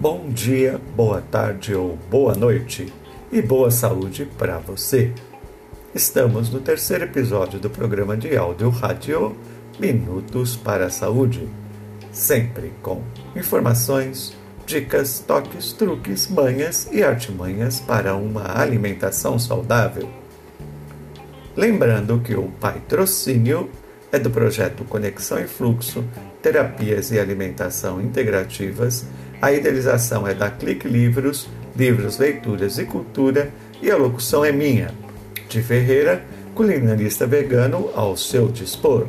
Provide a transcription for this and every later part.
Bom dia, boa tarde ou boa noite e boa saúde para você. Estamos no terceiro episódio do programa de áudio rádio Minutos para a Saúde, sempre com informações, dicas, toques, truques, manhas e artimanhas para uma alimentação saudável. Lembrando que o patrocínio é do projeto Conexão e Fluxo, Terapias e Alimentação Integrativas a idealização é da Clique Livros, Livros, Leituras e Cultura, e a locução é minha, de Ferreira, culinarista vegano ao seu dispor.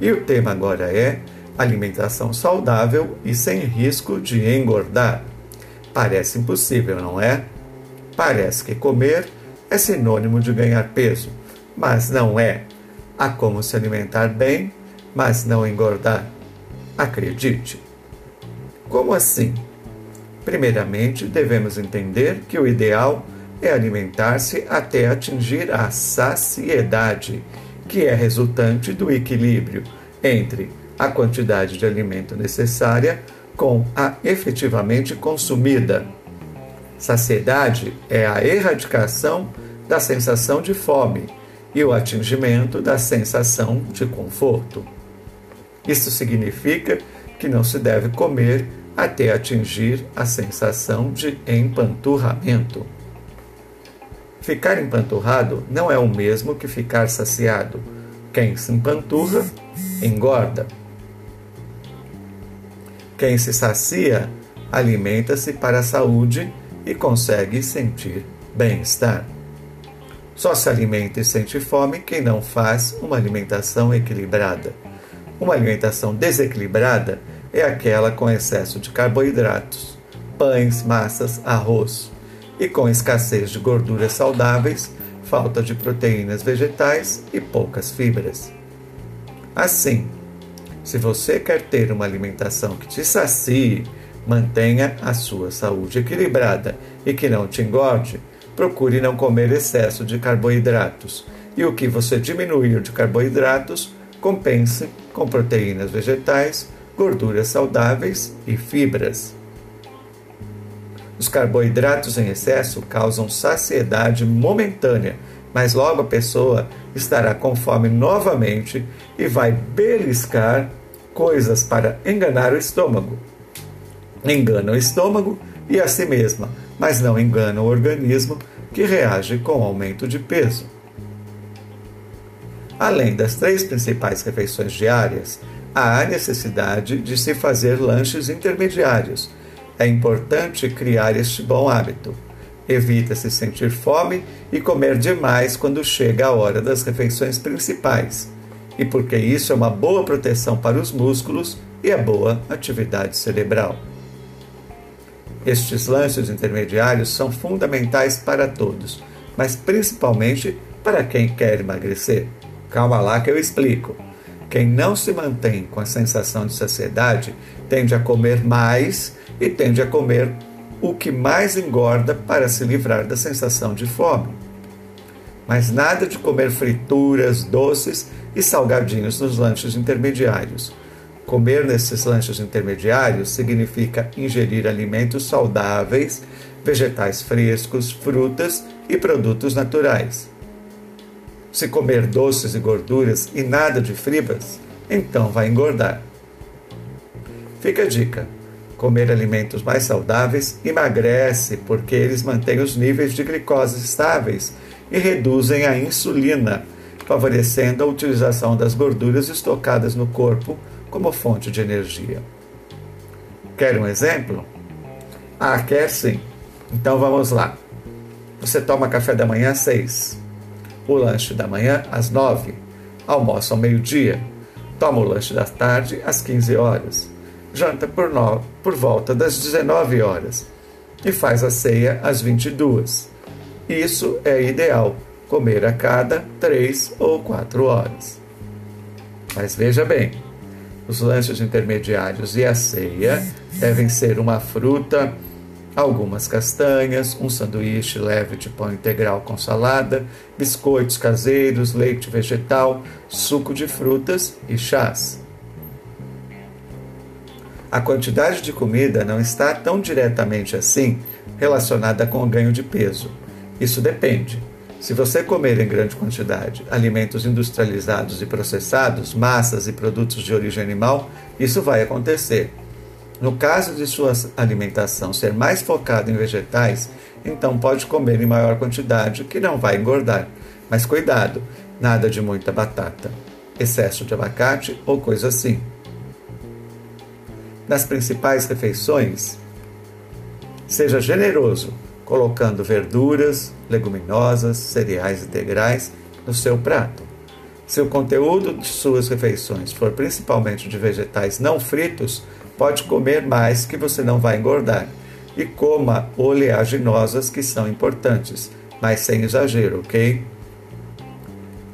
E o tema agora é alimentação saudável e sem risco de engordar. Parece impossível, não é? Parece que comer é sinônimo de ganhar peso, mas não é. Há como se alimentar bem, mas não engordar. Acredite. Como assim? Primeiramente, devemos entender que o ideal é alimentar-se até atingir a saciedade, que é resultante do equilíbrio entre a quantidade de alimento necessária com a efetivamente consumida. Saciedade é a erradicação da sensação de fome e o atingimento da sensação de conforto. Isso significa que não se deve comer até atingir a sensação de empanturramento. Ficar empanturrado não é o mesmo que ficar saciado. Quem se empanturra, engorda. Quem se sacia, alimenta-se para a saúde e consegue sentir bem-estar. Só se alimenta e sente fome quem não faz uma alimentação equilibrada. Uma alimentação desequilibrada é aquela com excesso de carboidratos, pães, massas, arroz, e com escassez de gorduras saudáveis, falta de proteínas vegetais e poucas fibras. Assim, se você quer ter uma alimentação que te sacie, mantenha a sua saúde equilibrada e que não te engorde, procure não comer excesso de carboidratos. E o que você diminuir de carboidratos, compense com proteínas vegetais gorduras saudáveis e fibras. Os carboidratos em excesso causam saciedade momentânea, mas logo a pessoa estará com fome novamente e vai beliscar coisas para enganar o estômago. Engana o estômago e a si mesma, mas não engana o organismo que reage com aumento de peso. Além das três principais refeições diárias, há necessidade de se fazer lanches intermediários. É importante criar este bom hábito. Evita-se sentir fome e comer demais quando chega a hora das refeições principais, e porque isso é uma boa proteção para os músculos e a boa atividade cerebral. Estes lanches intermediários são fundamentais para todos, mas principalmente para quem quer emagrecer. Calma lá que eu explico. Quem não se mantém com a sensação de saciedade tende a comer mais e tende a comer o que mais engorda para se livrar da sensação de fome. Mas nada de comer frituras, doces e salgadinhos nos lanches intermediários. Comer nesses lanches intermediários significa ingerir alimentos saudáveis, vegetais frescos, frutas e produtos naturais. Se comer doces e gorduras e nada de fibras, então vai engordar. Fica a dica: comer alimentos mais saudáveis emagrece porque eles mantêm os níveis de glicose estáveis e reduzem a insulina, favorecendo a utilização das gorduras estocadas no corpo como fonte de energia. Quer um exemplo? Ah, quer sim. Então vamos lá. Você toma café da manhã às 6 o lanche da manhã às 9, almoça ao meio-dia, toma o lanche da tarde às 15 horas, janta por, no, por volta das 19 horas e faz a ceia às 22. Isso é ideal, comer a cada 3 ou 4 horas. Mas veja bem, os lanches intermediários e a ceia devem ser uma fruta algumas castanhas, um sanduíche leve de pão integral com salada, biscoitos caseiros, leite vegetal, suco de frutas e chás. A quantidade de comida não está tão diretamente assim relacionada com o ganho de peso. Isso depende. Se você comer em grande quantidade alimentos industrializados e processados, massas e produtos de origem animal, isso vai acontecer. No caso de sua alimentação ser mais focada em vegetais, então pode comer em maior quantidade, que não vai engordar. Mas cuidado, nada de muita batata, excesso de abacate ou coisa assim. Nas principais refeições, seja generoso, colocando verduras, leguminosas, cereais integrais no seu prato. Se o conteúdo de suas refeições for principalmente de vegetais não fritos, pode comer mais que você não vai engordar. E coma oleaginosas que são importantes, mas sem exagero, ok?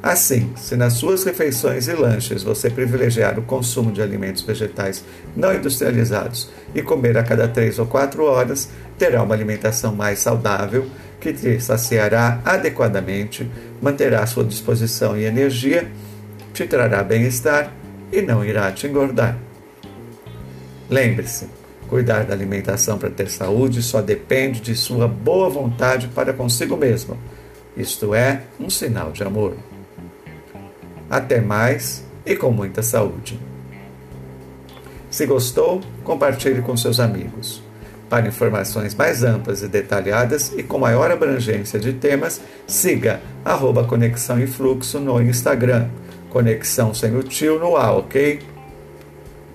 Assim, se nas suas refeições e lanches você privilegiar o consumo de alimentos vegetais não industrializados e comer a cada três ou quatro horas, terá uma alimentação mais saudável que te saciará adequadamente, manterá sua disposição e energia, te trará bem-estar e não irá te engordar. Lembre-se, cuidar da alimentação para ter saúde só depende de sua boa vontade para consigo mesmo. Isto é um sinal de amor. Até mais e com muita saúde. Se gostou, compartilhe com seus amigos. Para informações mais amplas e detalhadas e com maior abrangência de temas, siga arroba Conexão e Fluxo no Instagram. Conexão sem o tio no A, ok?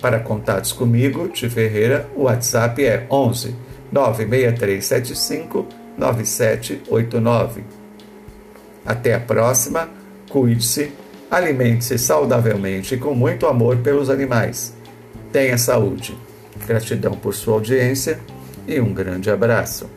Para contatos comigo, Tio Ferreira, o WhatsApp é 11 96375 9789. Até a próxima, cuide-se Alimente-se saudavelmente e com muito amor pelos animais. Tenha saúde. Gratidão por sua audiência e um grande abraço.